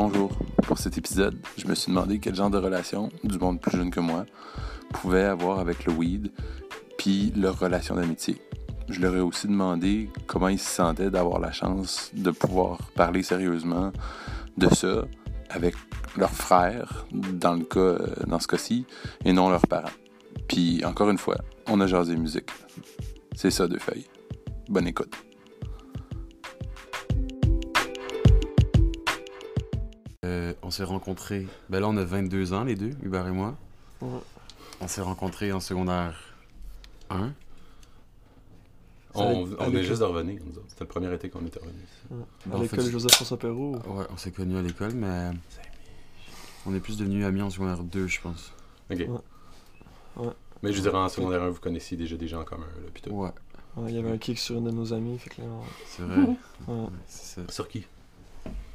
Bonjour. Pour cet épisode, je me suis demandé quel genre de relation du monde plus jeune que moi pouvait avoir avec le weed, puis leur relation d'amitié. Je leur ai aussi demandé comment ils se sentaient d'avoir la chance de pouvoir parler sérieusement de ça avec leurs frères, dans, le euh, dans ce cas-ci, et non leurs parents. Puis, encore une fois, on a jasé musique. C'est ça, deux feuilles. Bonne écoute. On s'est rencontrés. Ben là, on a 22 ans, les deux, Hubert et moi. Ouais. On s'est rencontrés en secondaire 1. On, Avec- on avec- est juste de revenir, nous autres. C'était le premier été qu'on était revenus. À Ben, l'école fait, Joseph-François Perrault. Ouais, on s'est connus à l'école, mais on est plus devenus amis en secondaire 2, je pense. Ok. Ouais. Ouais. Mais je dirais en secondaire 1, vous connaissiez déjà des gens en commun. Là, tout. Ouais, Ouais, il y avait un kick sur une de nos amies, fait que là, c'est vrai. ouais. c'est ça. Sur qui?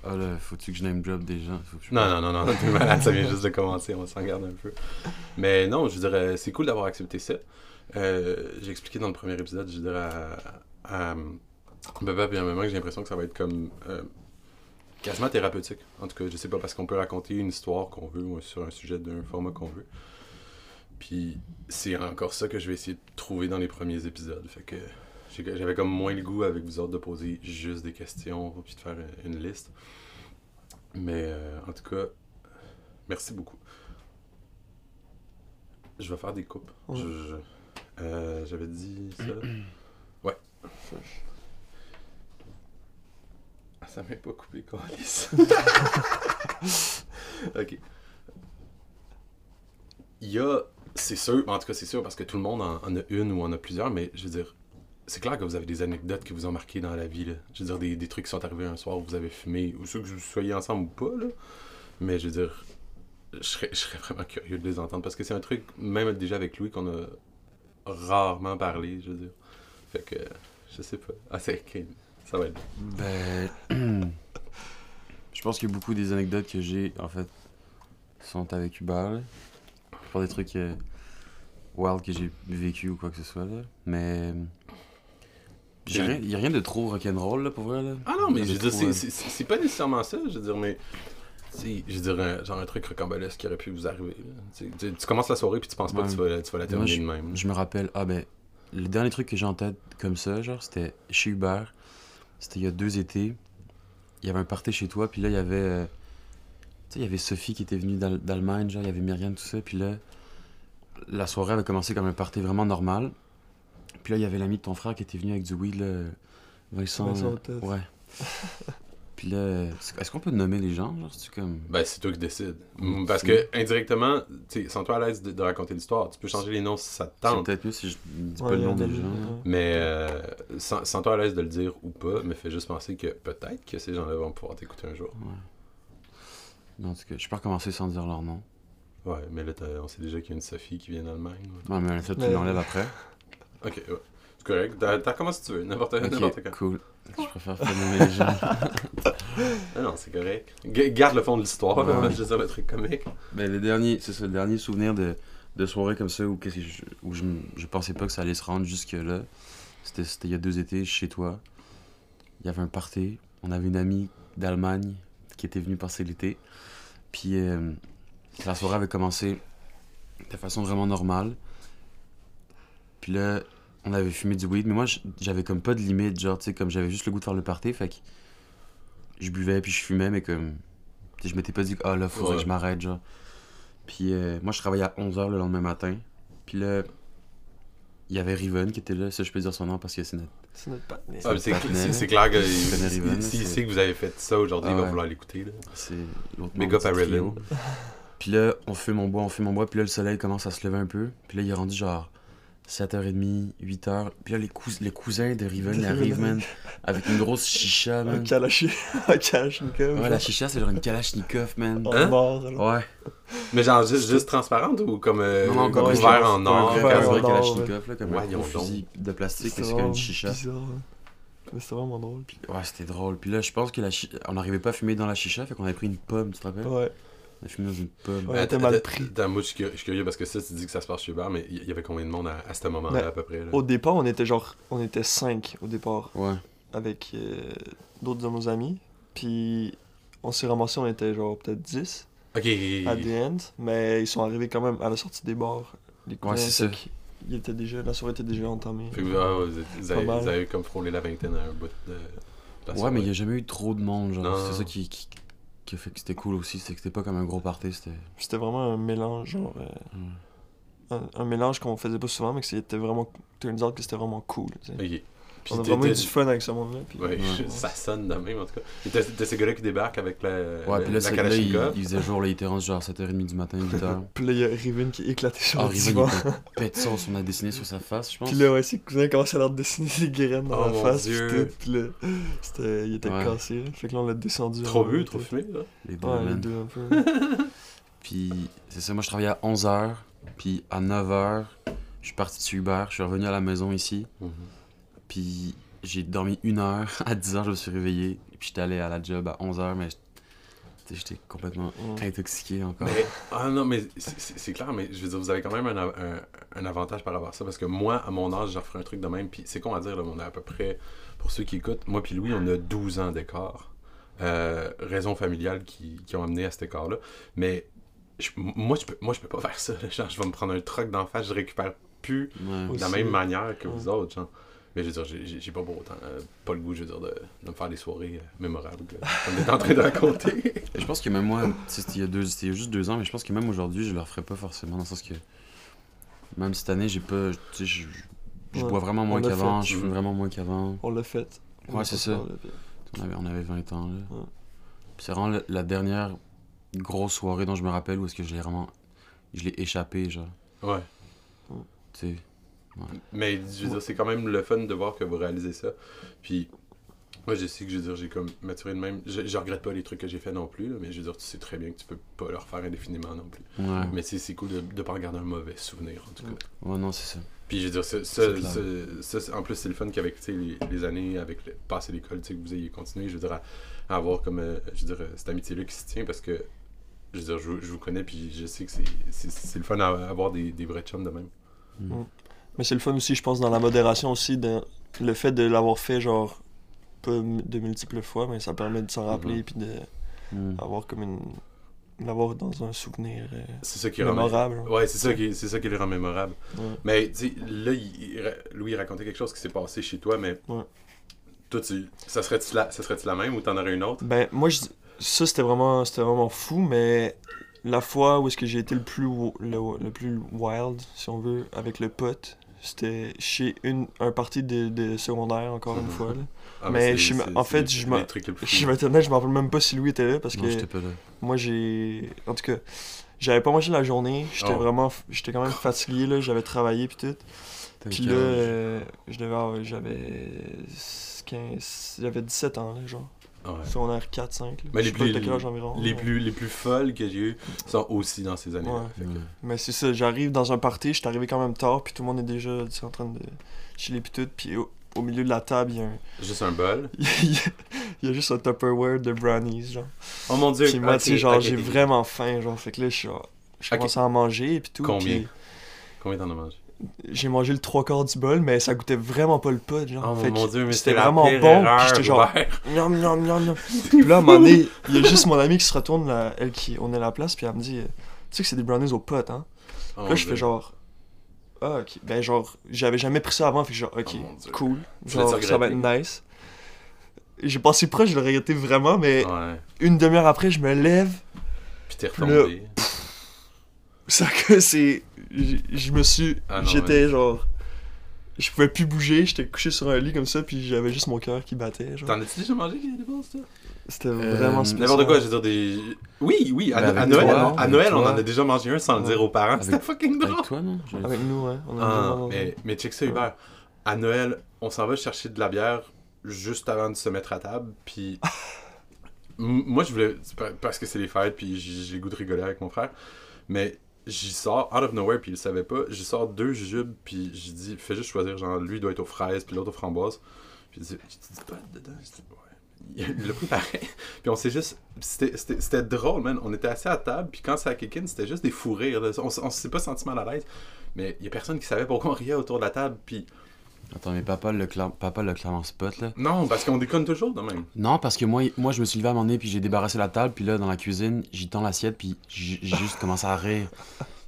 Ah là, faut-tu que je name drop des gens? Faut que je- Non, non, non, non, t'es malade, ça vient juste de commencer, on s'en garde un peu. Mais non, je dirais, c'est cool d'avoir accepté ça. Euh, j'ai expliqué dans le premier épisode, je dirais à, à Baba et à Maman que j'ai l'impression que ça va être comme euh, quasiment thérapeutique. En tout cas, je sais pas, parce qu'on peut raconter une histoire qu'on veut ou sur un sujet d'un format qu'on veut. Puis c'est encore ça que je vais essayer de trouver dans les premiers épisodes. Fait que j'avais comme moins le goût avec vous autres de poser juste des questions puis de faire une liste. Mais euh, en tout cas, merci beaucoup. Je vais faire des coupes. Ouais. Je- je- euh, J'avais dit ça. Ouais. Ah, ça m'a pas coupé, Calis. ok. Il y a, c'est sûr, en tout cas c'est sûr parce que tout le monde en, en a une ou en a plusieurs, mais je veux dire, c'est clair que vous avez des anecdotes qui vous ont marqué dans la vie. Là. Je veux dire, des, des trucs qui sont arrivés un soir où vous avez fumé, ou ceux que vous soyez ensemble ou pas. Là. Mais je veux dire, je serais, je serais vraiment curieux de les entendre parce que c'est un truc, même déjà avec Louis, qu'on a rarement parlé, je veux dire. Fait que, je sais pas. Ah, c'est ok. Ça va être. Ben. je pense que beaucoup des anecdotes que j'ai, en fait, sont avec Hubert. Pour des trucs euh, wild que j'ai vécu ou quoi que ce soit. Là. Mais. Il n'y a rien de trop rock'n'roll, là, pour vrai. Là. Ah non, mais je veux dire, c'est- euh, c'est pas nécessairement ça, je veux dire, mais. c'est- Je veux dire, un- genre un truc rocambolesque qui aurait pu vous arriver. Tu, commences la soirée puis tu penses pas que tu vas, tu vas la terminer de même. Je me rappelle, ah ben, le dernier truc que j'ai en tête comme ça, genre, c'était chez Hubert. C'était il y a deux étés. Il y avait un party chez toi, puis là, il y avait. euh, tu sais, il y avait Sophie qui était venue d'Al- d'Allemagne, genre, il y avait Myriam, tout ça, puis là, la soirée avait commencé comme un party vraiment normal. Puis là, il y avait l'ami de ton frère qui était venu avec du weed, là. Vincent. Vincent euh, ouais. puis là, est-ce qu'on peut nommer les gens, genre, c'est comme. Ben, c'est toi qui décides. Mm, Parce c'est- que, indirectement, tu sais, sens-toi à l'aise de, de raconter l'histoire. Tu peux changer les noms si ça te C'est tente. peut-être mieux si je dis Ouais, pas le nom des gens. ouais. Mais, euh, sens-toi à l'aise de le dire ou pas, mais fais juste penser que peut-être que ces gens-là vont pouvoir t'écouter un jour. Mais en tout cas, je peux recommencer sans dire leur nom. Ouais, mais là, on sait déjà qu'il y a une Sophie qui vient d'Allemagne. ouais. Ouais, mais ça, tu l'enlèves après. Ok, ouais. C'est correct. T'as comment si tu veux, n'importe n'importe Ok, quand. cool. Je préfère nommer les gens. Ah non, c'est correct. G- garde le fond de l'histoire, Ouais. je dire, le truc comique. Ben, le dernier, c'est ça, le dernier souvenir de, de soirée comme ça où, que je, où je, pensais pas que ça allait se rendre jusque-là. C'était c'était il y a deux étés chez toi. Il y avait un party. On avait une amie d'Allemagne qui était venue passer l'été. Puis euh, la soirée avait commencé de façon vraiment normale. Puis là, on avait fumé du weed, mais moi, j'avais comme pas de limite, genre, tu sais, comme j'avais juste le goût de faire le party, fait que je buvais puis je fumais, mais comme, je m'étais pas dit, ah là, faudrait Ouais. que je m'arrête, genre. Puis euh, moi, je travaillais à 11h le lendemain matin, puis là, il y avait Riven qui était là, ça, je peux dire son nom parce que c'est notre. C'est notre partenaire. Ah, c'est clair que Tu connais Riven, s'il c'est- sait que vous avez fait ça aujourd'hui, Ah il va ouais. vouloir l'écouter. là. C'est l'autre. Riven. Puis là, on fume, on boit, on fume, on boit. Puis là, le soleil commence à se lever un peu. Puis là, il est rendu genre 7h30, 8h. Puis là, les, cous- les cousins de Riven, arrivent, man, avec une grosse chicha, man. Un kalachnikov. Ouais, la chicha, c'est genre une Kalachnikov, man. En Hein? or, là. Ouais. Mais genre juste, juste transparente ou comme, euh, Non, non, comme comme ouvert un- en or? Ouais, un en vrai or, Kalachnikov, là, comme Ouais, un ils ont gros fusil de plastique, mais c'est comme une chicha. bizarre, là. Mais c'était vraiment drôle. Puis... Ouais, c'était drôle. Puis là, je pense que la chi- on n'arrivait pas à fumer dans la chicha, fait qu'on avait pris une pomme, tu te rappelles? Ouais. On a fumé dans une pomme. Ouais. était mal pris. attends, moi, je suis curieux- je suis curieux parce que ça, tu dis que ça se passe chez Hubert, mais il y avait combien de monde à, à ce moment-là, Ouais. à peu près? là? Au départ, on était genre. On était cinq au départ. Ouais. Avec euh, d'autres de nos amis. Puis on s'est ramassé, on était genre peut-être 10 Ok, à the end, mais ils sont arrivés quand même à la sortie des bars. Les cousins, c'est ça. déjà, la soirée était déjà entamée. Fait que vous, ah, vous, êtes- vous avez, vous avez comme frôlé la vingtaine à un bout de. de la Ouais, soirée. mais il y a jamais eu trop de monde, genre. Non. C'est ça qui, qui, qui a fait que c'était cool aussi. C'est que c'était pas comme un gros party, c'était. C'était vraiment un mélange, genre. euh, Hmm. un, un mélange qu'on faisait pas souvent, mais que c'était vraiment. Turns out que c'était vraiment cool. tu sais. Puis On a vraiment eu du fun avec ce monde-là. puis- Ouais, Ouais. ça sonne de même en tout cas. Et t'as ces gars-là qui débarquent avec la, Ouais, la, puis là, la là il, il faisait jour, là, il était rendu genre 7h30 du matin, 8h. Puis là, il y a Riven qui éclaté sur Ah, le Riven, divan. il était sauce, on a dessiné sur sa face, je pense. Puis là, ouais, ses cousins commençaient à leur dessiner des graines dans Oh la mon face. Dieu. Puis tout. Puis là, c'était, il était Ouais. cassé. là. Fait que là, on l'a descendu. Trop bu, trop fumé, là. Les deux, Ouais, les deux un peu. Puis, c'est ça, moi, je travaillais à 11h, puis à 9h, je suis parti de Hubert, je suis revenu à la maison ici, puis j'ai dormi une heure. À 10h, je me suis réveillé, puis j'étais allé à la job à 11h, mais tu sais, j'étais complètement Ouais. intoxiqué encore. Mais, ah non, mais c'est- clair, mais je veux dire, vous avez quand même un, av- un- un avantage par rapport à ça, parce que moi, à mon âge, je referais un truc de même, puis c'est con à dire, là, mais on a à peu près, pour ceux qui écoutent, moi puis Louis, on a 12 ans d'écart. Euh, raisons familiales qui, qui ont amené à cet écart-là. Mais je- moi, je peux, moi, je peux pas faire ça. Genre, je vais me prendre un truc d'en face, je récupère plus Ouais. de la même manière que vous autres, genre. Mais je veux dire, j'ai- pas pour autant, euh, pas le goût, je veux dire, de, de me faire des soirées euh, mémorables, là, comme t'es en train de raconter. Et Je pense que même moi, c'était il y a deux, c'était il y a juste deux ans, mais je pense que même aujourd'hui, je le referais pas forcément, dans le sens que même cette année, j'ai pas, tu sais, je, je Ouais, bois vraiment moins qu'avant, je fume Mhm. vraiment moins qu'avant. On l'a fait. On Ouais, c'est ça. On avait, on avait 20 ans, là. Ouais. Puis c'est vraiment la, la dernière grosse soirée dont je me rappelle où est-ce que je l'ai vraiment, je l'ai échappé, genre, Ouais. tu sais. Mais je veux dire, c'est quand même le fun de voir que vous réalisez ça. Puis, moi, je sais que je veux dire, j'ai comme maturé de même. Je, je regrette pas les trucs que j'ai fait non plus, là, mais je veux dire, tu sais très bien que tu peux pas le refaire indéfiniment non plus. Ouais. Mais c'est c'est cool de, de pas en garder un mauvais souvenir, en tout cas. Ouais, non, c'est ça. Puis, je veux dire, ça, ça, en plus, c'est le fun qu'avec tu sais, les, les années, avec le passé l'école, tu sais, que vous ayez continué, je veux dire, à, à avoir comme, euh, je veux dire, euh, cette amitié-là qui se tient parce que, je veux dire, je, vous- je vous connais, puis je sais que c'est- c'est c'est le fun à avoir des, des vrais chums de même. Mais c'est le fun aussi, je pense, dans la modération aussi, de, le fait de l'avoir fait, genre, pas de multiples fois, mais ça permet de s'en rappeler, Mhm. puis de Mm. avoir comme une. l'avoir dans un souvenir euh, C'est ça qui rend mémorable. Ouais, c'est ça qui c'est ça qui les rend mémorables. Ouais. Mais tu sais, là, il- Louis il racontait quelque chose qui s'est passé chez toi, mais Ouais. toi, tu, ça serait-tu la, ça serait la même ou t'en aurais une autre? Ben, moi, je, ça, c'était vraiment, c'était vraiment fou, mais la fois où est-ce que j'ai été le plus, wo- le, le plus wild, si on veut, avec le pote, c'était chez une, un party de, de secondaire, encore une Mhm. fois. là. Ah, Mais je en fait, je me- Je fous. vais être honnête, je me rappelle même pas si Louis était là, parce que pas là. moi, j'ai... En tout cas, j'avais pas mangé la journée, j'étais Oh. vraiment... J'étais quand même fatigué, là, j'avais travaillé, puis tout. Puis là, euh, je devais avoir- j'avais 15... J'avais 17 ans, là, genre. Ouais. Secondaire 4, 5. Là. Mais les plus- environ. Les plus, les plus folles que j'ai eues sont aussi dans ces années-là. Ouais. Que-. Mais c'est ça, j'arrive dans un party, je suis arrivé quand même tard, puis tout le monde est déjà tu sais, en train de chiller puis tout, puis au, au milieu de la table, il y a un... Juste un bol? il y a- il y a juste un Tupperware de brownies, genre. Oh mon dieu. Puis moi, ok, tu sais, genre, j'ai vraiment faim, genre, fait que là, je suis genre, je commence à en manger, puis tout, Combien? puis Combien t'en as mangé? J'ai mangé le trois quarts du bol, mais ça goûtait vraiment pas le pot, genre. Oh fait mon que dieu, mais c'était vraiment pire bon, erreur, puis j'étais genre, Hubert. Miam, miam, miam, miam. Puis là, à un moment donné, il y a juste mon ami qui se retourne, là, elle qui, on est à la place, puis elle me dit, euh, tu sais que c'est des brownies au pot, hein? Oh Puis là, je fais genre. Ah, ok. Ben, genre, j'avais jamais pris ça avant, fait genre, ok, Oh cool. Genre, ça va être nice. J'ai passé proche, je le regrettais vraiment, mais Ouais. une demi-heure après, je me lève. Puis t'es Puis retombé. Ça que c'est. Je me suis. Ah J'étais genre. Je pouvais plus bouger, j'étais couché sur un lit comme ça, puis j'avais juste mon cœur qui battait. Genre. T'en as-tu déjà mangé qui des balles, ça? C'était Euh, vraiment spécial. N'importe quoi, je veux dire des. Oui, oui, à, Noël, toi, à Noël, on en a déjà mangé un sans le dire aux parents. Avec- C'était fucking drôle. Avec toi, non? Avec nous, ouais. On a Ah, mais, mais check ça, Hubert. À Noël, on s'en va chercher de la bière juste avant de se mettre à table. Puis. Moi, je voulais. Parce que c'est les fêtes, puis j'ai j'ai le goût de rigoler avec mon frère. Mais j'y sors, out of nowhere, puis il le savait pas. J'y sors deux jujubes, puis j'ai dit, fais juste choisir. Genre, lui doit être aux fraises, puis l'autre aux framboises. Puis il dit, dit, pas dedans. J'ai dit, ouais. Il l'a pris pareil. Puis on s'est juste. C'était drôle, man. On était assis à table, puis quand ça a kick c'était juste des fous rires. On, on s'est pas senti mal à l'aise. Mais il y a personne qui savait pourquoi on riait autour de la table. Puis Attends, mais papa le, cla- papa le clairement spot, là. Non, parce qu'on déconne toujours de même. Non, parce que moi, moi je me suis levé à un moment donné, puis j'ai débarrassé la table, puis là, dans la cuisine, j'y tends l'assiette, puis j'ai juste commencé à rire.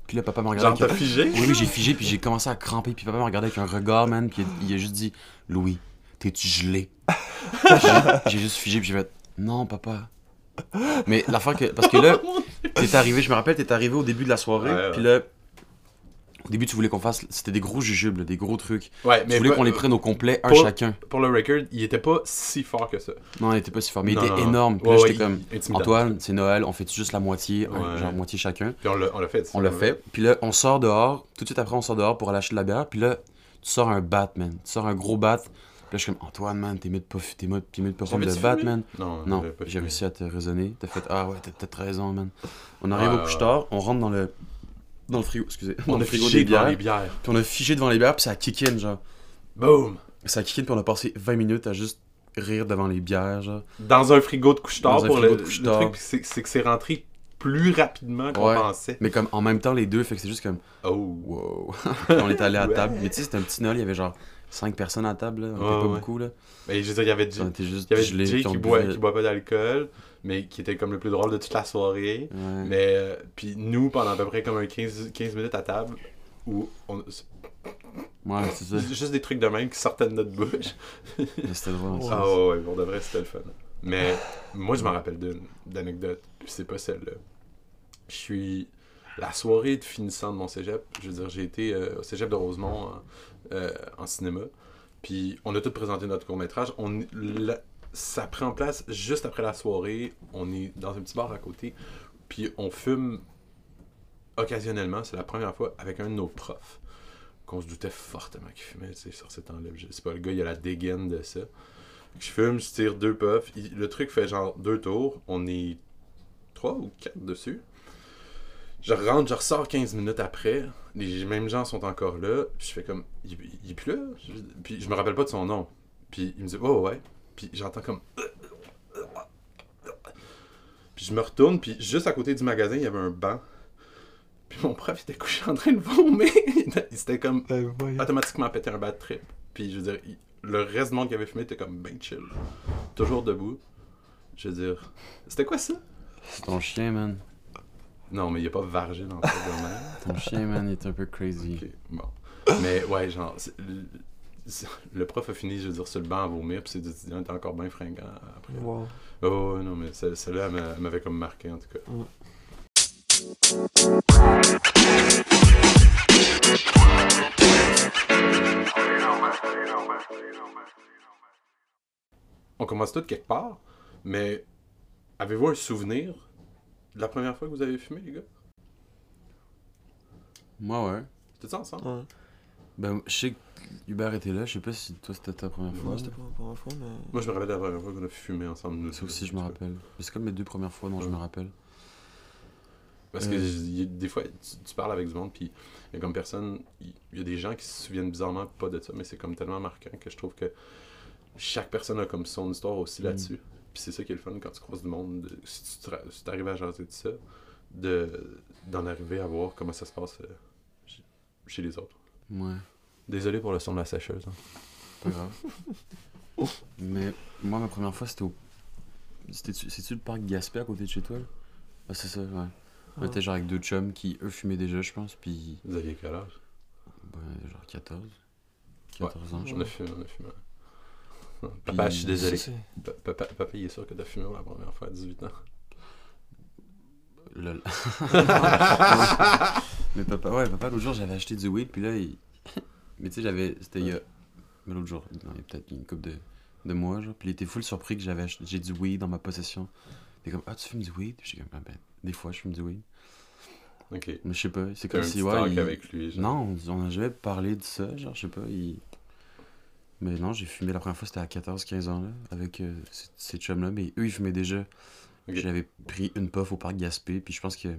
Puis là, papa m'a regardé. Genre, t'as figé? Oui, oui, j'ai figé, puis j'ai commencé à cramper, puis papa m'a regardé avec un regard, man, puis il a, juste dit Louis, t'es-tu gelé? J'ai- juste figé, puis j'ai fait Non, papa. Mais l'affaire que. Parce que là, t'es arrivé, je me rappelle, t'es arrivé au début de la soirée, puis là. Au début, tu voulais qu'on fasse. C'était des gros jujubes, là, des gros trucs. Ouais, Tu mais voulais pas- qu'on les prenne au complet, un pour- chacun. pour le record, il était pas si fort que ça. Non, il était pas si fort, mais il était non, énorme. Puis Ouais, là, j'étais comme intimidant. Antoine, c'est Noël, on fait juste la moitié, Ouais. genre moitié chacun. Puis on l'a on l'a fait. On l'a fait. Puis là, on sort dehors. Tout de suite après, on sort dehors pour aller acheter de la bière. Puis là, tu sors un bat, man. Tu sors un gros bat. Puis là, je suis comme Antoine, man, t'es mieux de pas, t'es mieux, de pas prendre de bat, man. Non, Non, j'ai réussi à te raisonner. T'as fait Ah ouais, t'as peut-être raison, man. On arrive au couche-tard, on rentre dans le. Dans le frigo, excusez. Dans On le frigo des bières. les bières. Puis on a figé devant les bières, puis ça a kick in, genre. Boom! Ça a kick in, puis on a passé 20 minutes à juste rire devant les bières, genre. Dans un frigo de couche-tard pour frigo le, de le couche-tard. truc, c'est que c'est rentré plus rapidement qu'on Ouais. pensait. Mais comme en même temps, les deux, fait que c'est juste comme Oh! Wow. On est allé à Ouais. table. Mais tu sais, c'était un petit Noël, il y avait genre 5 personnes à table, là. On était pas ouais. beaucoup, là. Mais je veux dire, il y avait Jay, On était juste il y avait Jay qui, boit, buvait. qui boit pas d'alcool, mais qui était comme le plus drôle de toute la soirée. Ouais. Mais, euh, puis nous, pendant à peu près comme un 15, 15 minutes à table, où on, Ouais, c'est ça. juste des trucs de même qui sortaient de notre bouche. C'était drôle. Ah ouais, ouais, pour de vrai, c'était le fun. Mais moi, je m'en rappelle d'une d'anecdote, puis c'est pas celle-là. Je suis... La soirée de finissant de mon cégep, je veux dire, j'ai été euh, au cégep de Rosemont en, euh, en cinéma, puis on a tous présenté notre court-métrage. On, ça prend place juste après la soirée, on est dans un petit bar à côté, puis on fume occasionnellement, c'est la première fois, avec un de nos profs, qu'on se doutait fortement qu'il fumait, tu sais, sur cet temps-là. Je sais pas, le gars, il a la dégaine de ça. Je fume, je tire deux puffs. Le truc fait genre deux tours. On est trois ou quatre dessus. Je rentre, je ressors 15 minutes après. Les mêmes gens sont encore là. Puis je fais comme, il, il est plus là? Puis je me rappelle pas de son nom. Puis il me dit, oh ouais. Puis j'entends comme. Puis je me retourne, puis juste à côté du magasin, il y avait un banc. Puis mon prof était couché en train de vomir. il s'était comme Ben, voyons. automatiquement pété un bad trip. Puis je veux dire, il- le reste du monde qui avait fumé était comme ben chill. Toujours debout. Je veux dire, c'était quoi ça? C'est ton chien, man. Non, mais il a pas vargé dans le domaine. Ton chien, man, il est un peu crazy. Ok, bon. Mais ouais, genre, le, prof a fini, je veux dire, sur le banc à vomir, puis ses étudiants étaient encore bien fringants après. Wow. Oh, ouais, non, mais celle- celle-là, elle m'a- elle m'avait comme marqué en tout cas. Mm. On commence tout quelque part, mais avez-vous un souvenir de la première fois que vous avez fumé, les gars? Moi, ouais. C'était ça ensemble? Ouais. Ben, je sais que Hubert était là. Je sais pas si toi, c'était ta première fois. Moi, c'était pas la première fois, mais. Moi, je me rappelle la première fois qu'on a fumé ensemble. nous Ça aussi, je me rappelle. C'est comme mes deux premières fois dont je me rappelle. Parce que Euh. des fois, tu, tu parles avec du monde, puis il y a comme personne, il y a des gens qui se souviennent bizarrement pas de ça, mais c'est comme tellement marquant que je trouve que chaque personne a comme son histoire aussi Mm. Puis c'est ça qui est le fun quand tu croises du monde, de- si tu tra- si t'arrives à jaser de ça, de d'en arriver à voir comment ça se passe euh, chez- chez les autres. Ouais, Désolé pour le son de la sécheuse. hein. pas grave. Mais moi, ma première fois, c'était au. C'était-tu c'est-tu le parc Gaspé à côté de chez toi? là? Ah, c'est ça, ouais. On Ah. était genre avec deux chums qui, eux, fumaient déjà, je pense, puis. Vous aviez quel âge? ben, genre 14. 14 ans, je On a fumé, on a fumé. Papa, je suis désolé. Papa, papa, il est sûr que t'as fumé pour la première fois à 18 ans. Lol. mais papa, ouais, papa, l'autre jour, j'avais acheté du weed, puis là, il... Mais tu sais, j'avais... C'était il y a... Mais l'autre jour, non, il y a peut-être une couple de... de mois, genre. Puis il était full surpris que j'avais j'ai du weed dans ma possession. Il était comme, ah, tu fumes du weed? J'étais comme, ah, ben, des fois, je fume du weed. Ok. Mais je sais pas, c'est comme petit si, ouais, talk il- avec lui. genre. Non, on n'a jamais parlé de ça, genre, je sais pas, il... Mais non, j'ai fumé la première fois, c'était à 14-15 ans, là, avec euh, ces, ces chums-là, mais eux, ils fumaient déjà. J'avais pris une puff au parc Gaspé, puis je pense que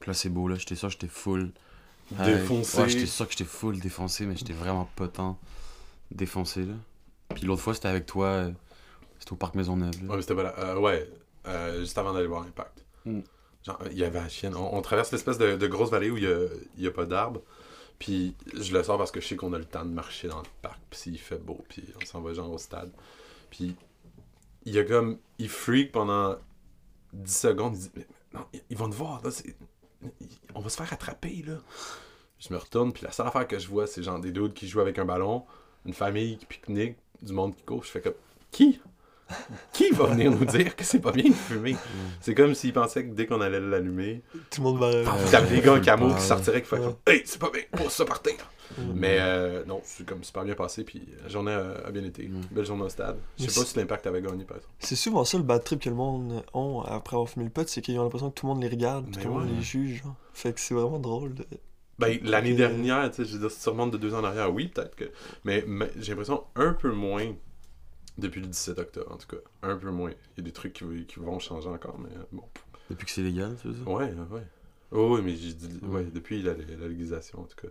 placebo, là, j'étais sûr que j'étais full. high. Défoncé. Ouais, j'étais sûr que j'étais full défoncé, mais j'étais vraiment pas tant défoncé, là. Puis l'autre fois, c'était avec toi, euh, c'était au parc Maisonneuve, là. Ouais, mais c'était pas là. Euh, ouais, euh, juste avant d'aller voir Impact. Mm. Genre, il y avait la chienne. On, on traverse l'espèce de, de grosse vallée où il y a, y a pas d'arbres. Puis je le sors parce que je sais qu'on a le temps de marcher dans le parc, puis s'il fait beau, puis on s'en va genre au stade. Puis il y a comme. Il freak pendant 10 secondes, il dit Mais non, ils vont te voir, là, on va se faire attraper, là. Je me retourne, puis la seule affaire que je vois, c'est genre des dudes qui jouent avec un ballon, une famille qui pique-nique, du monde qui court. Je fais comme Qui? Qui va venir nous dire que c'est pas bien de fumer? C'est comme s'ils pensaient que dès qu'on allait l'allumer, Tout le monde va. vous tapez des gars en camo qui sortiraient qui feraient Ouais. comme Hey, c'est pas bien, pour ça partir Mm. Mais euh, non, c'est comme super bien passé, puis la journée a, a bien été. Mm. Belle journée au stade. Je sais pas c'est- si l'impact avait gagné, par exemple. C'est souvent ça le bad trip que le monde ont après avoir fumé le pot, c'est qu'ils ont l'impression que tout le monde les regarde, puis tout le monde ouais. les juge. Genre. Fait que c'est vraiment drôle. de- Ben, l'année dernière, tu sais, je veux dire, si tu remontes de deux ans en arrière, oui, peut-être que. Mais, mais j'ai l'impression un peu moins depuis le 17 octobre, en tout cas. Un peu moins. Il y a des trucs qui, qui vont changer encore, mais euh, bon. Depuis que c'est légal, tu veux dire? Ouais, ouais. Oh, oui, mais j'ai dit. Ouais, Ouais. depuis la, la légalisation, en tout cas.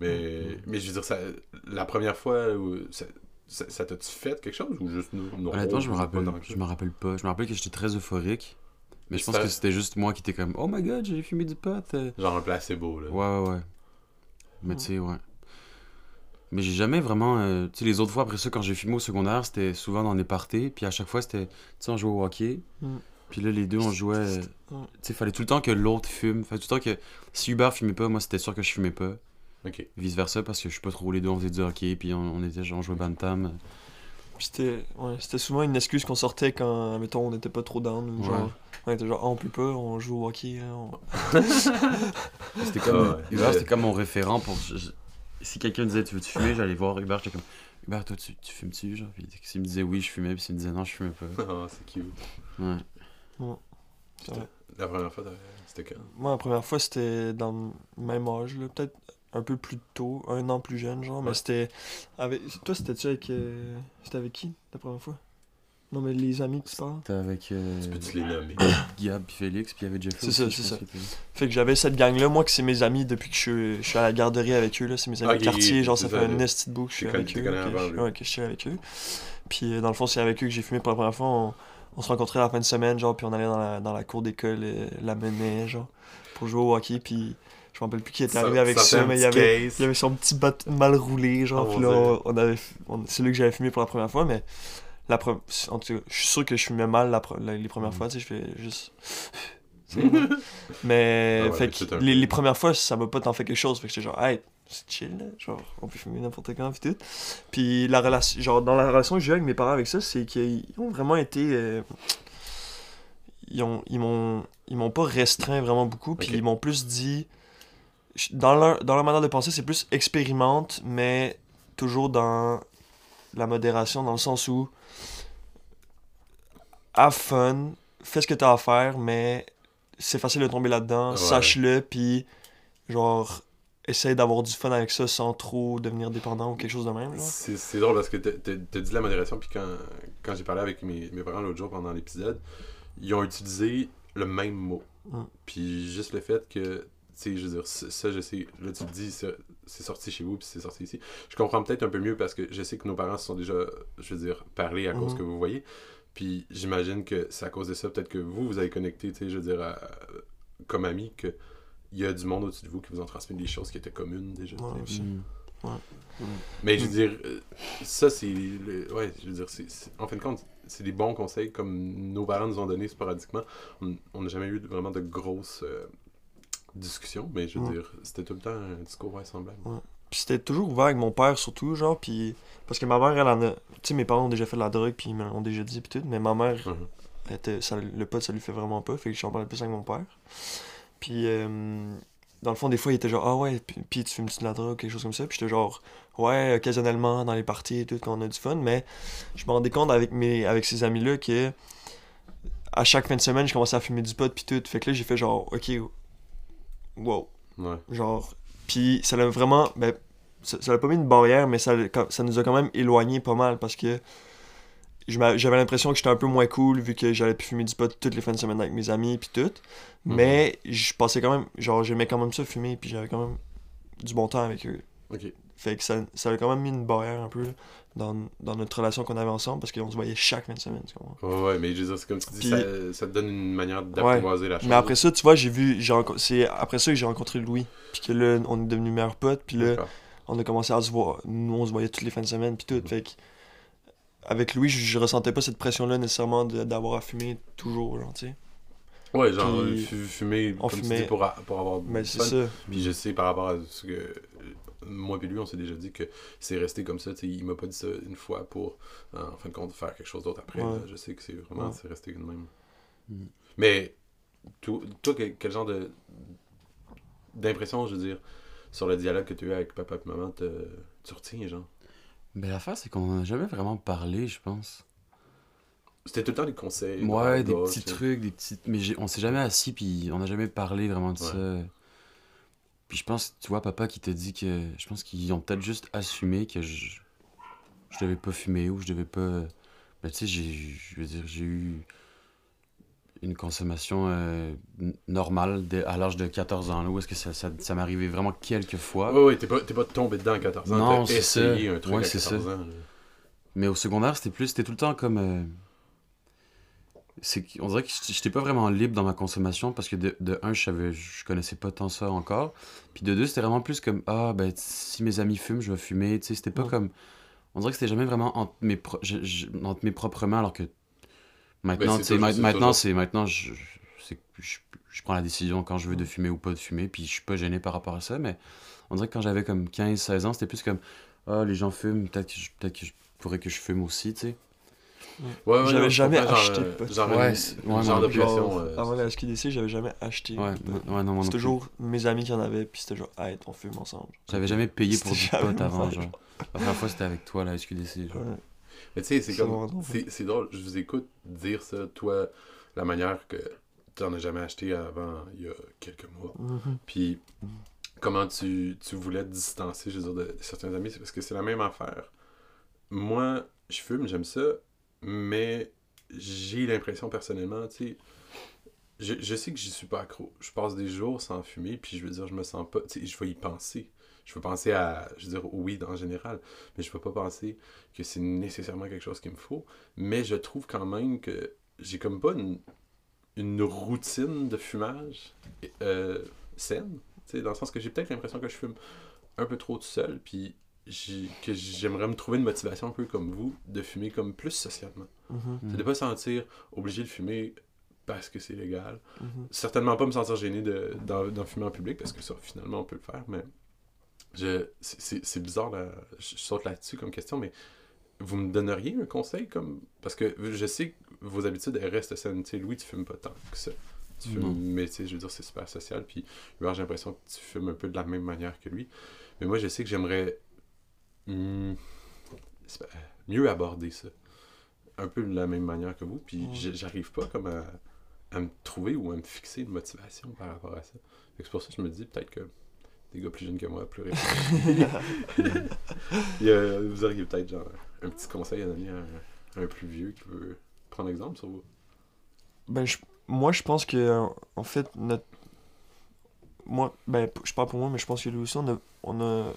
Mais, mais je veux dire, ça, la première fois, où ça, ça, ça t'a-tu fait quelque chose ou juste nous non, Honnêtement, je me rappelle, je me rappelle pas. Je me rappelle que j'étais très euphorique. Mais je pense que c'était juste moi qui était comme Oh my god, j'ai fumé du pot. euh. Genre un placebo, là. Ouais, ouais, ouais. Mais tu sais, ouais. Mais j'ai jamais vraiment. euh, tu sais, les autres fois après ça, quand j'ai fumé au secondaire, c'était souvent dans des parties. Puis à chaque fois, c'était. Tu sais, on jouait au hockey. Mm. Puis là, les deux, on jouait. euh. Tu sais, fallait tout le temps que l'autre fume. Fallait tout le temps que. Si Hubert fumait pas, moi, c'était sûr que je fumais pas. Ok. Vice versa, parce que je suis pas trop. Les deux, on faisait du hockey. Puis on, on était, genre, on jouait Bantam. Puis c'était ouais, c'était souvent une excuse qu'on sortait quand, mettons, on n'était pas trop down. Ou Ouais. genre, on était genre, Ah, on peut pas, on joue au hockey. hein, on- C'était comme. Ah ouais. Hubert, c'était comme mon référent pour. je- je- Si quelqu'un disait Tu veux-tu fumer? J'allais voir Hubert, j'étais comme. Hubert, toi, tu, tu fumes-tu? Genre Puis s'il me disait oui, je fumais. Puis s'il me disait non, je fumais pas. Ah, c'est cute. Ouais. La première fois, c'était quand? Moi, la première fois, c'était dans le même âge, là, peut-être un peu plus tôt, un an plus jeune, genre, mais c'était avec... Toi, c'était-tu avec... euh, C'était avec qui, la première fois? Non, mais les amis que tu parles? C'était avec euh, Tu les nommer Gab puis Félix, puis il y avait Jeffrey. C'est ça, c'est ça. Fait que j'avais cette gang-là, moi, que c'est mes amis depuis que je suis, je suis à la garderie avec eux, là, c'est mes amis Ok, de quartier, genre, ça c'est fait ça, un esti de bout que je suis avec eux, que lui. ouais, que je suis avec eux. Puis, euh, dans le fond, c'est avec eux que j'ai fumé pour la première fois, on, on se rencontrait à la fin de semaine, genre, puis on allait dans la, dans la cour d'école, euh, la menée, genre, pour jouer au hockey, puis je me rappelle plus qui était arrivé avec ça, mais il y avait... Il y avait son petit bat mal roulé, genre, Oh, puis là, on, on avait, c'est là que j'avais fumé pour la première fois, mais la pre- en tout cas, je suis sûr que je fumais mal la pre- la- les premières Mhm. fois, tu sais, je fais juste... Mais, Ah ouais, fait que les, les premières fois, ça m'a pas tant fait quelque chose, fait que j'étais genre, hey, c'est chill, là, genre, on peut fumer n'importe quand, puis tout. Puis la relation, genre, dans la relation que j'ai avec mes parents avec ça, c'est qu'ils ont vraiment été... euh, ils ont ils m'ont ils m'ont pas restreint vraiment beaucoup puis ils m'ont plus dit dans leur dans leur manière de penser c'est plus expérimente mais toujours dans la modération dans le sens où have fun fais ce que t'as à faire mais c'est facile de tomber là-dedans Ouais. sache-le puis genre essaye d'avoir du fun avec ça sans trop devenir dépendant ou quelque chose de même. C'est drôle parce que t'as- dit la modération, puis quand, quand j'ai parlé avec mes, mes parents l'autre jour pendant l'épisode, ils ont utilisé le même mot. Mm. Puis juste le fait que, tu sais, je veux dire, ça, je sais, là tu te dis, c'est sorti chez vous, puis c'est sorti ici. Je comprends peut-être un peu mieux parce que je sais que nos parents se sont déjà, je veux dire, parlé à cause Mhm. que vous voyez. Puis j'imagine que c'est à cause de ça, peut-être que vous, vous avez connecté, tu sais, je veux dire, à- comme amis, que il y a du monde au-dessus de vous qui vous ont transmis des choses qui étaient communes déjà. Ouais. Mm. Mais je veux Mm. dire, euh, ça c'est. le- Ouais, je veux dire, en fin de compte, c'est des bons conseils comme nos parents nous ont donné sporadiquement. On on n'a jamais eu vraiment de grosses euh, discussions, mais je veux dire, c'était tout le temps un discours ouais, semblable. Puis c'était toujours ouvert avec mon père, surtout, genre, puis... Parce que ma mère, elle en a... Tu sais, mes parents ont déjà fait de la drogue, puis ils me l'ont déjà dit, puis tout, mais ma mère, elle était... ça, le pot, ça lui fait vraiment pas, fait que j'en parlais plus avec mon père. Puis, euh, dans le fond, des fois, il était genre, ah ouais, puis, puis tu fumes-tu de la drogue, quelque chose comme ça, puis j'étais genre, ouais, occasionnellement, dans les parties et tout, quand on a du fun, mais je me rendais compte avec, mes... avec ces amis-là que à chaque fin de semaine, je commençais à fumer du pot, puis tout, fait que là, j'ai fait genre, ok, wow, Ouais. Genre, puis ça l'a vraiment. Ben, ça l'a pas mis une barrière, mais ça, ça nous a quand même éloigné pas mal parce que j'avais l'impression que j'étais un peu moins cool vu que j'allais plus fumer du pot toutes les fins de semaine avec mes amis puis tout. Mhm. Mais je passais quand même. Genre, j'aimais quand même ça fumer puis j'avais quand même du bon temps avec eux. Ok. Fait que ça, ça a quand même mis une barrière un peu. Dans, dans notre relation qu'on avait ensemble parce qu'on se voyait chaque fin de semaine. tu comprends? Ouais, ouais, mais je veux dire, c'est comme tu dis, Puis- ça, ça te donne une manière d'apprivoiser la chose. Mais après ça, tu vois, j'ai vu, c'est après ça que j'ai rencontré Louis. Puis que là, on est devenus meilleurs potes. Puis là, on a commencé à se voir. Nous, on se voyait toutes les fins de semaine. Puis tout. Fait que, avec Louis, je, je ressentais pas cette pression-là nécessairement de- d'avoir à fumer toujours, genre, tu sais. Ouais, genre, Puis- fu- fumer, on comme tu fumait- dis, pour, a- pour avoir Mais c'est fun. ça. Puis je sais par rapport à ce que euh, moi et lui, on s'est déjà dit que c'est resté comme ça. tu sais, il m'a pas dit ça une fois pour, en fin de compte, faire quelque chose d'autre après. Ouais. là. Je sais que c'est vraiment, Ouais. c'est resté de même. Mm. Mais toi, toi, quel, genre de d'impression, je veux dire, sur le dialogue que tu as eu avec papa et maman, te- tu retiens, genre? Mais l'affaire, c'est qu'on en a jamais vraiment parlé, je pense. C'était tout le temps des conseils. Ouais, des gauche, petits trucs, des petites. Mais on s'est jamais assis, puis on n'a jamais parlé vraiment de Ouais. ça. Puis je pense, tu vois, papa qui te dit que. Je pense qu'ils ont peut-être juste assumé que je. Je devais pas fumer ou je devais pas. Mais tu sais, j'ai. Je veux dire, j'ai eu. Une consommation euh, normale à l'âge de 14 ans, là, où est-ce que ça, ça, arrivé vraiment quelques fois. Ouais, ouais, t'es pas, t'es pas tombé dedans à 14 ans. Non, c'est ça. un truc Ouais, à c'est 14 ça. ans. là. Mais au secondaire, c'était plus, c'était tout le temps comme. euh, c'est qu'on dirait que j'étais pas vraiment libre dans ma consommation parce que de, de un, je savais, je connaissais pas tant ça encore. Puis de deux, c'était vraiment plus comme ah ben si mes amis fument, je vais fumer. Tu sais, c'était pas Ouais. comme. On dirait que c'était jamais vraiment entre mes, pro- je- je- entre mes propres mains alors que maintenant, Ben, c'est tu sais, toujours- ma- c'est maintenant c'est maintenant je, je- c'est- prends la décision quand je veux de fumer ou pas de fumer. Puis je suis pas gêné par rapport à ça, mais on dirait que quand j'avais comme 15-16 ans, c'était plus comme ah les gens fument, peut-être que je, peut-être que je pourrais que je fume aussi, tu sais. Ouais, ouais, J'avais jamais acheté de euh, pot. Genre, Ouais, ouais, euh, Avant la SQDC, j'avais jamais acheté. Ouais, de pot. ouais, non, moi non C'était toujours mes amis qui en avaient, puis c'était genre, hey, on fume ensemble. J'avais jamais payé pour du C'était jamais pot avant, genre. La première fois, c'était avec toi, la SQDC. Genre. Ouais. Mais tu sais, c'est C'est comme. drôle. C'est c'est drôle, je vous écoute dire ça, toi, la manière que tu n'en as jamais acheté avant il y a quelques mois. Mhm. Puis comment tu, tu voulais te distancer, je veux dire, de, de certains amis, c'est parce que c'est la même affaire. Moi, je fume, j'aime ça, mais j'ai l'impression personnellement, tu sais, je, je sais que j'y suis pas accro. Je passe des jours sans fumer, puis je veux dire, je me sens pas, tu sais, je vais y penser. Je veux penser à, je veux dire, au weed en général, mais je peux pas penser que c'est nécessairement quelque chose qu'il me faut. Mais je trouve quand même que j'ai comme pas une, une routine de fumage euh, saine. Tu sais, dans le sens que j'ai peut-être l'impression que je fume un peu trop tout seul, puis que j'aimerais me trouver une motivation un peu comme vous, de fumer comme plus socialement. Mhm. C'est de pas sentir obligé de fumer parce que c'est légal. Mhm. Certainement pas me sentir gêné de- d'en fumer en public, parce que ça, finalement, on peut le faire, mais je c'est- bizarre, là, je saute là-dessus comme question, mais vous me donneriez un conseil comme parce que je sais que vos habitudes elles restent saines tu sais Louis tu fumes pas tant que ça tu fumes mais tu sais je veux dire c'est super social puis j'ai l'impression que tu fumes un peu de la même manière que lui mais moi je sais que j'aimerais c'est pas- mieux aborder ça un peu de la même manière que vous puis j'arrive pas comme à, à me trouver ou à me fixer une motivation par rapport à ça c'est pour ça que je me dis peut-être que des gars plus jeunes que moi plus a- vous auriez peut-être genre un petit conseil à donner à un, un plus vieux qui veut prendre exemple sur vous? Ben, je- moi, je pense que, en fait, notre. Moi, ben, je parle pour moi, mais je pense que lui aussi, on a, on a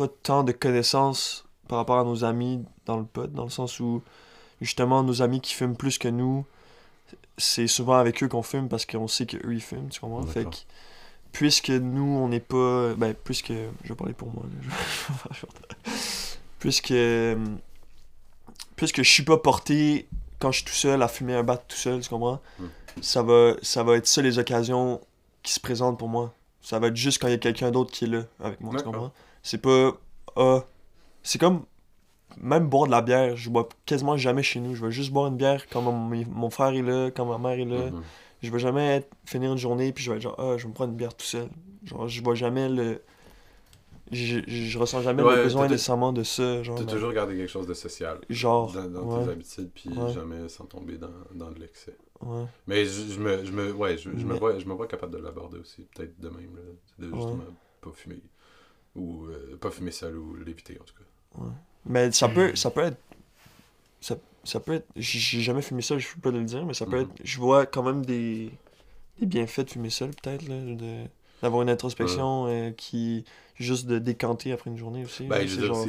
pas tant de connaissances par rapport à nos amis dans le pod, dans le sens où, justement, nos amis qui fument plus que nous, c'est souvent avec eux qu'on fume parce qu'on sait qu'eux, ils fument, tu comprends? Fait que, puisque nous, on n'est pas. Ben, puisque. Je vais parler pour moi, là. Puisque. Puisque je suis pas porté quand je suis tout seul à fumer un bat tout seul, tu comprends? Mm. Ça va, ça va être ça les occasions qui se présentent pour moi. Ça va être juste quand il y a quelqu'un d'autre qui est là avec moi, tu D'accord. comprends? C'est pas. ah, c'est comme. Même boire de la bière, je bois quasiment jamais chez nous. Je vais juste boire une bière quand mon, mon frère est là, quand ma mère est là. Mhm. Je vais jamais être- finir une journée puis je vais être genre, ah, je vais me prendre une bière tout seul. Genre, je vois jamais le. Je, je, je ressens jamais Ouais, le besoin nécessairement de ça. Genre, T'as dans- toujours gardé quelque chose de social genre dans, dans ouais, tes habitudes, puis Ouais. jamais sans tomber dans, dans de l'excès. ouais. Mais je, je me, je me, ouais, je, je me Mais- vois, je me vois capable de l'aborder aussi, peut-être de même, là, de justement pas fumer ou euh, pas fumer seul ou l'éviter en tout cas. Mais ça Hmm. peut, ça peut être. Ça, ça peut être. J'ai jamais fumé seul, je peux pas le dire, mais ça peut Mhm. être. Je vois quand même des, des bienfaits de fumer seul, peut-être. D'avoir une introspection euh, qui. Juste de décanter après une journée aussi. Ben, c'est genre-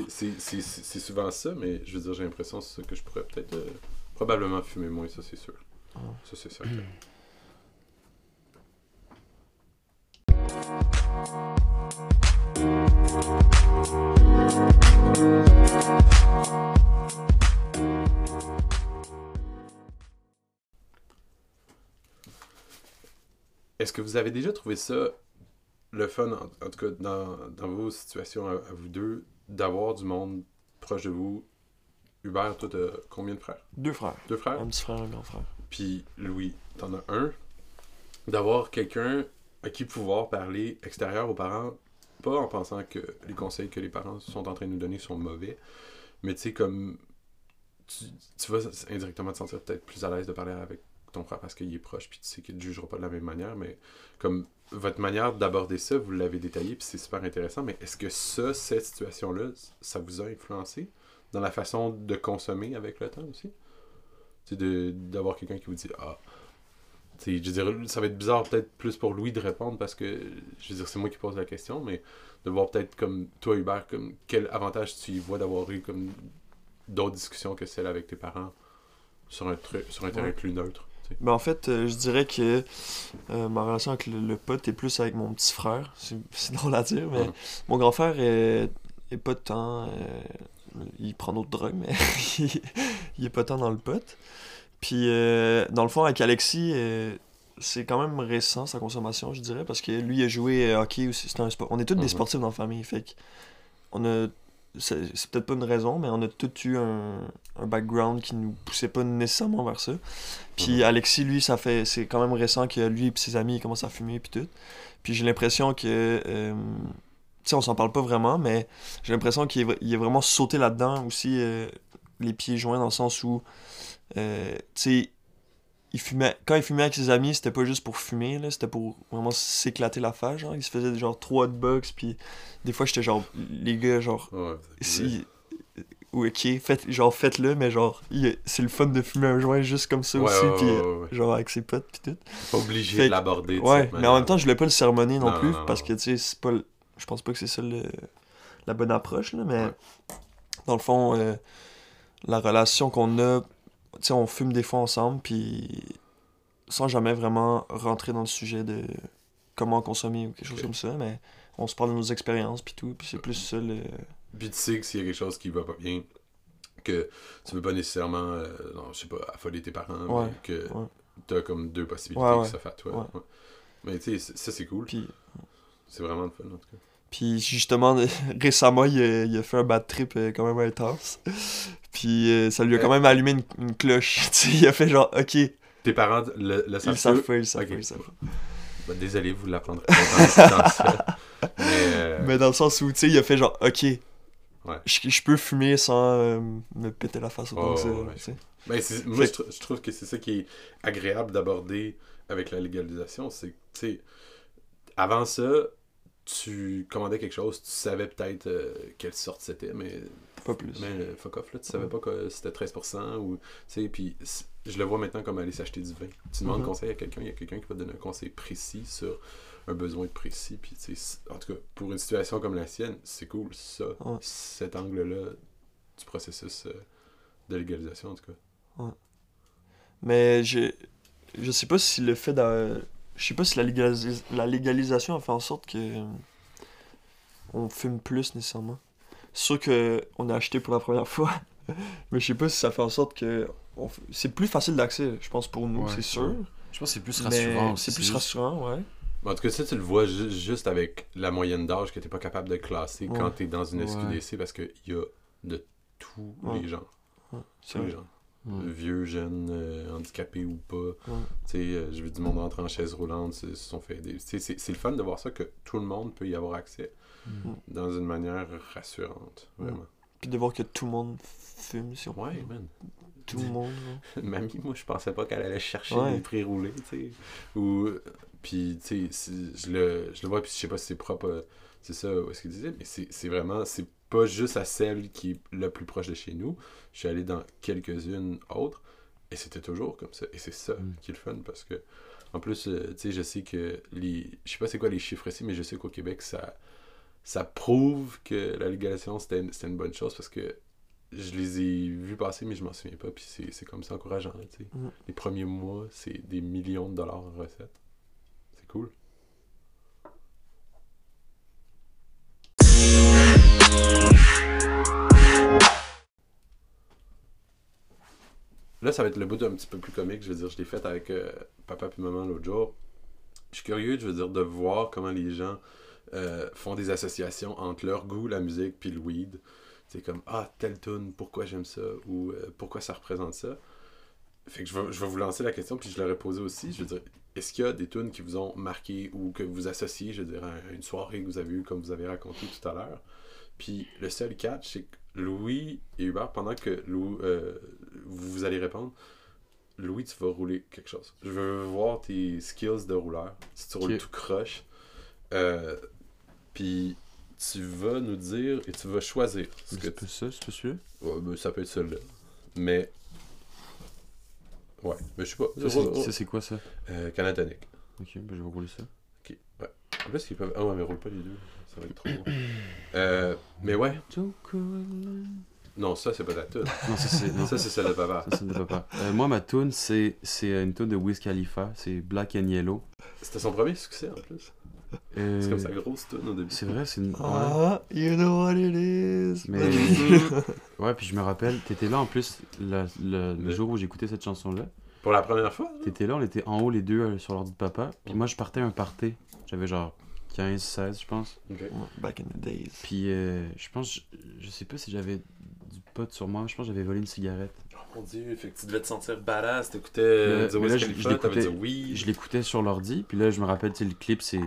souvent ça, mais je veux dire, j'ai l'impression que je pourrais peut-être euh, probablement fumer moins, ça c'est sûr. Ah. Ça c'est certain. Est-ce que vous avez déjà trouvé ça le fun, en, en tout cas dans, dans vos situations à, à vous deux, d'avoir du monde proche de vous? Hubert, toi, t'as combien de frères? Deux frères. Deux frères? Un petit frère, un grand frère. Puis Louis, t'en as un. D'avoir quelqu'un à qui pouvoir parler extérieur aux parents, pas en pensant que les conseils que les parents sont en train de nous donner sont mauvais, mais tu sais, comme. Tu, vas indirectement te sentir peut-être plus à l'aise de parler avec ton frère parce qu'il est proche, puis tu sais qu'il ne jugera pas de la même manière, mais comme votre manière d'aborder ça, vous l'avez détaillé, puis c'est super intéressant, mais est-ce que ça, cette situation-là, ça vous a influencé dans la façon de consommer avec le temps aussi? Tu sais, d'avoir quelqu'un qui vous dit Ah, je veux dire, ça va être bizarre peut-être plus pour Louis de répondre parce que, je veux dire, c'est moi qui pose la question, mais de voir peut-être comme toi, Hubert, comme quel avantage tu y vois d'avoir eu comme d'autres discussions que celles avec tes parents sur un, truc, sur un terrain plus neutre. tu sais. Ben, en fait, euh, je dirais que euh, ma relation avec le, le pote est plus avec mon petit frère. C'est drôle à dire, mais Mhm. mon grand frère est, est pas tant. euh, il prend d'autres drogues, mais il, il est pas tant dans le pote. Puis, euh, dans le fond, avec Alexis, euh, c'est quand même récent sa consommation, je dirais, parce que lui, il a joué hockey aussi. C'est un sport. On est tous Mhm. des sportifs dans la famille, fait que on a. C'est peut-être pas une raison, mais on a tous eu un, un background qui nous poussait pas nécessairement vers ça. Puis Mhm. Alexis, lui, ça fait c'est quand même récent que lui et ses amis ils commencent à fumer puis tout. Puis j'ai l'impression que euh, tu sais on s'en parle pas vraiment, mais j'ai l'impression qu'il est vraiment sauté là-dedans aussi euh, les pieds joints dans le sens où euh, tu sais il fumait quand il fumait avec ses amis, c'était pas juste pour fumer là, c'était pour vraiment s'éclater la face genre, il se faisait genre trois hotbox puis des fois j'étais genre les gars genre Ouais, si ou ok faites genre faites-le mais genre c'est le fun de fumer un joint juste comme ça Ouais, aussi ouais, puis euh, genre avec ses potes puis tout. Pas obligé Fait de l'aborder. de ouais mais en même temps je voulais pas le sermonner non, Non, plus non, parce que tu sais c'est pas je pense pas que c'est ça le- la bonne approche là mais dans le fond euh, la relation qu'on a sais on fume des fois ensemble puis sans jamais vraiment rentrer dans le sujet de comment consommer ou quelque chose comme ça mais on se parle de nos expériences puis tout puis c'est plus ça le Puis tu sais que s'il y a quelque chose qui va pas bien, que tu veux pas nécessairement, euh, non, je sais pas, affoler tes parents, Ouais, mais que ouais. t'as comme deux possibilités Ouais, qui ouais. s'offrent à toi. Mais tu sais, ça c'est cool. puis C'est vraiment le fun en tout cas. Puis justement, récemment, il a, il a fait un bad trip euh, quand même intense. Puis euh, ça lui a quand Ouais. même allumé une, une cloche. Il a fait genre, ok, Tes parents le, le savent. savent eux? pas, ils savent pas, ils savent pas. Bah, désolé, vous l'apprendrez pas dans. Mais, euh, Mais dans le sens où, tu sais, il a fait genre, ok, Ouais. je, je peux fumer sans euh, me péter la face autant Oh, ouais. Ben, c'est- moi, je, je trouve que c'est ça qui est agréable d'aborder avec la légalisation. C'est que, tu sais, avant ça, tu commandais quelque chose, tu savais peut-être euh, quelle sorte c'était, mais, Pas plus. mais euh, fuck off, là, tu savais Ouais. pas que c'était 13%, ou, tu sais, puis je le vois maintenant comme aller s'acheter du vin. Tu demandes Mhm. conseil à quelqu'un, il y a quelqu'un qui va te donner un conseil précis sur un besoin précis, puis, tu sais, en tout cas, pour une situation comme la sienne, c'est cool, ça, Ouais. cet angle-là du processus euh, de légalisation, en tout cas. Mais je, je sais pas si le fait de. Je sais pas si la, légalis- la légalisation a fait en sorte que. On fume plus nécessairement. C'est sûr que on a acheté pour la première fois. Mais je sais pas si ça fait en sorte que. on C'est plus facile d'accès, je pense, pour nous, Ouais, c'est sûr. Je pense que c'est plus rassurant. C'est plus juste- rassurant, ouais. En tout cas, ça, tu le vois ju- juste avec la moyenne d'âge que tu pas capable de classer Ouais. quand tu es dans une Ouais. SQDC parce qu'il y a de tous Ouais. les gens. Tous les gens. Ouais. Vieux, jeunes, euh, handicapés ou pas. Tu sais, euh, je veux du monde rentrer en chaise roulante, se se sont fait aider. Tu sais, C'est c'est le fun de voir ça que tout le monde peut y avoir accès Mm. dans une manière rassurante. Vraiment. Puis de voir que tout le monde fume, si on Ouais, man. Tout le monde. là. Mamie, moi, je pensais pas qu'elle allait chercher Ouais. des pré-roulés, tu sais. Ou, puis, tu sais, je le, je le vois, puis je sais pas si c'est propre, euh, c'est ça, où est-ce qu'il disait, mais c'est c'est vraiment, c'est pas juste à celle qui est le plus proche de chez nous. Je suis allé dans quelques-unes autres, et c'était toujours comme ça. Et c'est ça Mm. qui est le fun, parce que En plus, euh, tu sais, je sais que les. Je sais pas c'est quoi les chiffres ici, mais je sais qu'au Québec, ça. Ça prouve que la légalisation, c'était une, bonne chose parce que je les ai vus passer, mais je m'en souviens pas. Puis c'est, comme ça encourageant, là. Mhm. Les premiers mois, c'est des millions de dollars en recettes. C'est cool. Là, ça va être le bout un petit peu plus comique. Je veux dire, je l'ai fait avec euh, papa et maman l'autre jour. Je suis curieux, je veux dire, de voir comment les gens euh, font des associations entre leur goût, la musique, puis le weed. C'est comme, ah, telle tune, pourquoi j'aime ça, ou euh, pourquoi ça représente ça? Fait que je vais, je vais vous lancer la question, puis je l'aurais posée aussi. Je veux dire, est-ce qu'il y a des tunes qui vous ont marqué ou que vous associez, je veux dire, à une soirée que vous avez eue, comme vous avez raconté tout à l'heure? Puis le seul catch, c'est que Louis et Hubert, pendant que Lou, euh, vous allez répondre, Louis, tu vas rouler quelque chose. Je veux voir tes skills de rouleur. Si tu roules tout croche. Euh, puis tu vas nous dire et tu vas choisir. ce que ça, c'est celui-là? Ouais, ben, ça peut être celui-là. Mais. Ouais, mais je sais pas. Ça, c'est- ça, c'est quoi ça? Euh, Canatonic. Ok, ben, je vais rouler ça. Ok, ouais. En plus, ils peuvent. Ah ouais, mais roule pas les deux. Ça va être trop. euh, mais ouais. Non, ça, c'est pas ta tune. Non, ça c'est. non, ça, c'est celle de papa. ça, c'est de papa. Euh, moi, ma tune, c'est c'est une tune de Wiz Khalifa. C'est Black and Yellow. C'était son premier succès en plus. Euh, C'est comme sa grosse tune au début. C'est vrai, c'est une. ouais. Ah, you know what it is. Mais- Ouais, puis je me rappelle, t'étais là en plus le, jour où j'écoutais cette chanson-là. Pour la première fois. là? T'étais là, on était en haut les deux euh, sur l'ordi de papa. Puis moi, je partais à un party. J'avais genre 15, 16, je pense. Ok. Ouais, Back in the days. Puis euh, je pense, je, je sais pas si j'avais du pot sur moi. Je pense que j'avais volé une cigarette. Oh mon dieu, fait que tu devais te sentir badass. T'écoutais Euh, The là, je- l'écoutais- dit oui. Je l'écoutais sur l'ordi. Puis là, je me rappelle, tu sais, le clip, c'est.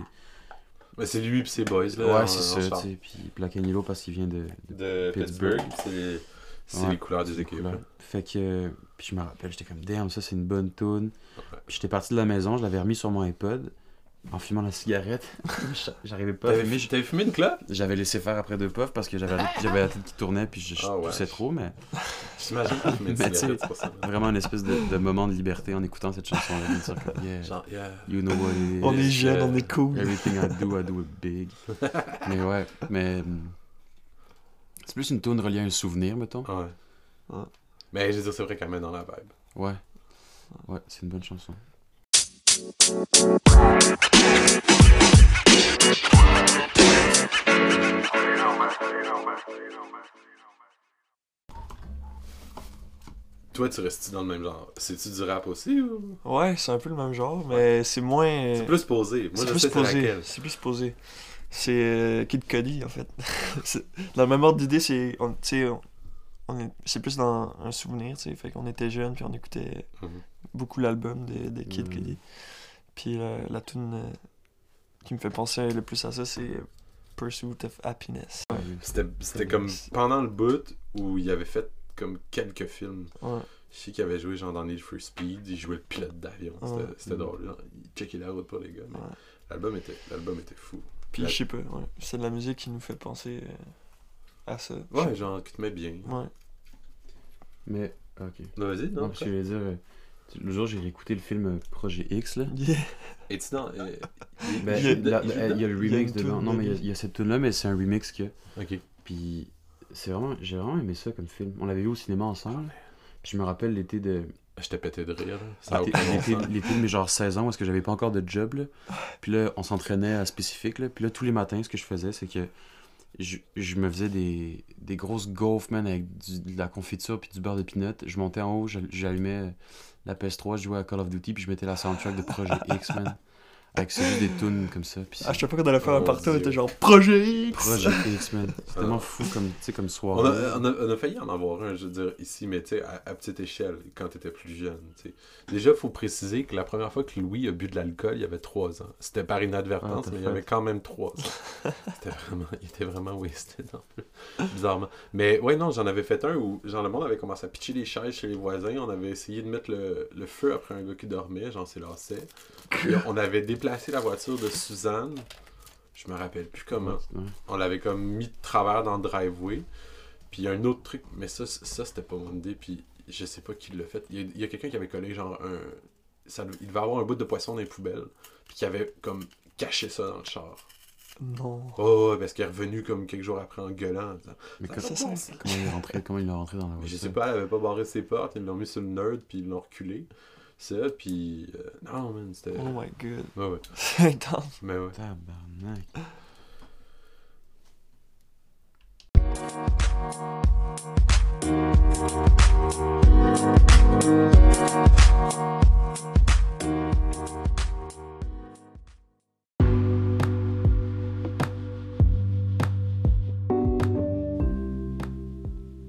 Mais c'est lui et ses boys là. Ouais, c'est ça, tu sais. Puis Black and Yellow parce qu'il vient de. de De Pittsburgh. Pittsburgh. C'est les... c'est Ouais, les couleurs des équipes. cool, hein. Fait que. Puis je me rappelle, j'étais comme, damn, ça c'est une bonne tune. Ouais. Puis j'étais parti de la maison, je l'avais remis sur mon iPod. En fumant la cigarette. J'arrivais pas à T'avais fumer. fu- t'avais fumé une clope? J'avais laissé faire après deux puffs parce que j'avais j'avais la tête qui tournait puis je, je Ah ouais. toussais trop, mais J'imagine pas fumer une Mais tu sais- cigarette, pour ça. vraiment une espèce de, de moment de liberté en écoutant cette chanson-là. yeah, Genre, yeah. you know what it is. On est jeunes, euh, on est cool. Everything I do, I do it big. mais ouais, mais. hum, C'est plus une tune reliée à un souvenir, mettons. Ouais. Ouais. Mais je veux dire, c'est vrai qu'elle met dans la vibe. Ouais. Ouais, c'est une bonne chanson. Toi, tu restes dans le même genre? C'est-tu du rap aussi ou? Ouais, c'est un peu le même genre, mais c'est moins. C'est plus posé. Moi, C'est je plus sais posé. C'est plus posé. C'est euh, Kid Cudi, en fait. Dans le même ordre d'idée, c'est. on- on, c'est plus dans un souvenir, tu sais. Fait qu'on était jeunes, puis on écoutait Mhm. beaucoup l'album de, de Kid Mhm. Cudi. Puis la, la tune euh, qui me fait penser le plus à ça, c'est Pursuit of Happiness. C'était c'était Comme- pendant le bout où il avait fait comme quelques films. Ouais. Je sais qu'il avait joué genre dans Need for Speed, il jouait le pilote d'avion. C'était Ouais. c'était drôle. genre, il checkait la route pour les gars. Ouais. L'album était, l'album était fou. Puis La- je sais pas, ouais. C'est de la musique qui nous fait penser euh, à ça. Ouais, genre qui te met bien. Ouais. Mais, ok. Non, Vas-y, Non, non? parce que je voulais dire, euh, le jour j'ai réécouté le film euh, Projet X, là. Yeah. Et-tu dans. euh, il- Ben, Il y a- la- il- la- il y a le il y a remix dedans. Non, mais il y a- dedans. il y, a cette tune là mais c'est un remix que. Ok. Puis c'est vraiment, j'ai vraiment aimé ça comme film. On l'avait vu au cinéma ensemble. Puis je me rappelle l'été de, J'étais pété de rire. l'été de mes genre 16 ans parce que j'avais pas encore de job là. Puis là, on s'entraînait à spécifique là. Puis là, tous les matins, ce que je faisais, c'est que je, je me faisais des, des grosses gaufres, man, avec du- de la confiture puis du beurre de peanut. Je montais en haut, j'al- j'allumais la PS3, je jouais à Call of Duty, puis je mettais la soundtrack de Projet X, man. Avec juste des tunes comme ça. Puis À chaque fois qu'on allait faire Oh un party, on était genre Projet X! Projet X, man. C'est tellement fou comme, tu sais, comme soirée. On a, on, a, on a failli en avoir un, je veux dire, ici, mais tu sais, à, à petite échelle, quand tu étais plus jeune. tu sais. Déjà, il faut préciser que la première fois que Louis a bu de l'alcool, il avait 3 ans. C'était par inadvertance, Ah, mais il fait. avait quand même 3 ans. C'était vraiment, il était vraiment wasted, en plus. Bizarrement. Mais ouais, non, j'en avais fait un où, genre, le monde avait commencé à pitcher les chaises chez les voisins. On avait essayé de mettre le, le feu après un gars qui dormait, genre, c'est lassait. Puis on avait déplacé la voiture de Suzanne. Je me rappelle plus comment on l'avait comme mis de travers dans le driveway. Puis il y a un autre truc, mais ça, ça c'était pas mon idée. Puis je sais pas qui l'a fait. Il y a, il y a quelqu'un qui avait collé genre un, ça, il devait avoir un bout de poisson dans les poubelles, puis qu'il avait comme caché ça dans le char. Non. Oh, ouais, parce qu'il est revenu comme quelques jours après en gueulant. Mais Ça comment, Ça sent- comment il est rentré, comment il est rentré dans la Mais voiture? je sais pas, elle avait pas barré ses portes, ils l'ont mis sur le nerd, puis ils l'ont reculé. Ça, puis. euh, non, man, c'était. Oh my god. Ouais, ouais. C'est intense. Mais ouais. Tabarnak.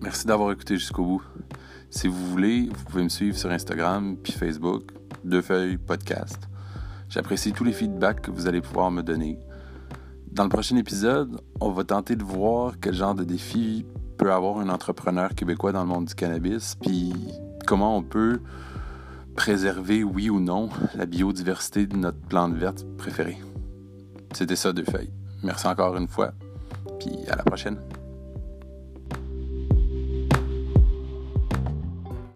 Merci d'avoir écouté jusqu'au bout. Si vous voulez, vous pouvez me suivre sur Instagram puis Facebook, Deux Feuilles Podcast. J'apprécie tous les feedbacks que vous allez pouvoir me donner. Dans le prochain épisode, on va tenter de voir quel genre de défi peut avoir un entrepreneur québécois dans le monde du cannabis, puis comment on peut préserver, oui ou non, la biodiversité de notre plante verte préférée. C'était ça, Deux Feuilles. Merci encore une fois, puis à la prochaine.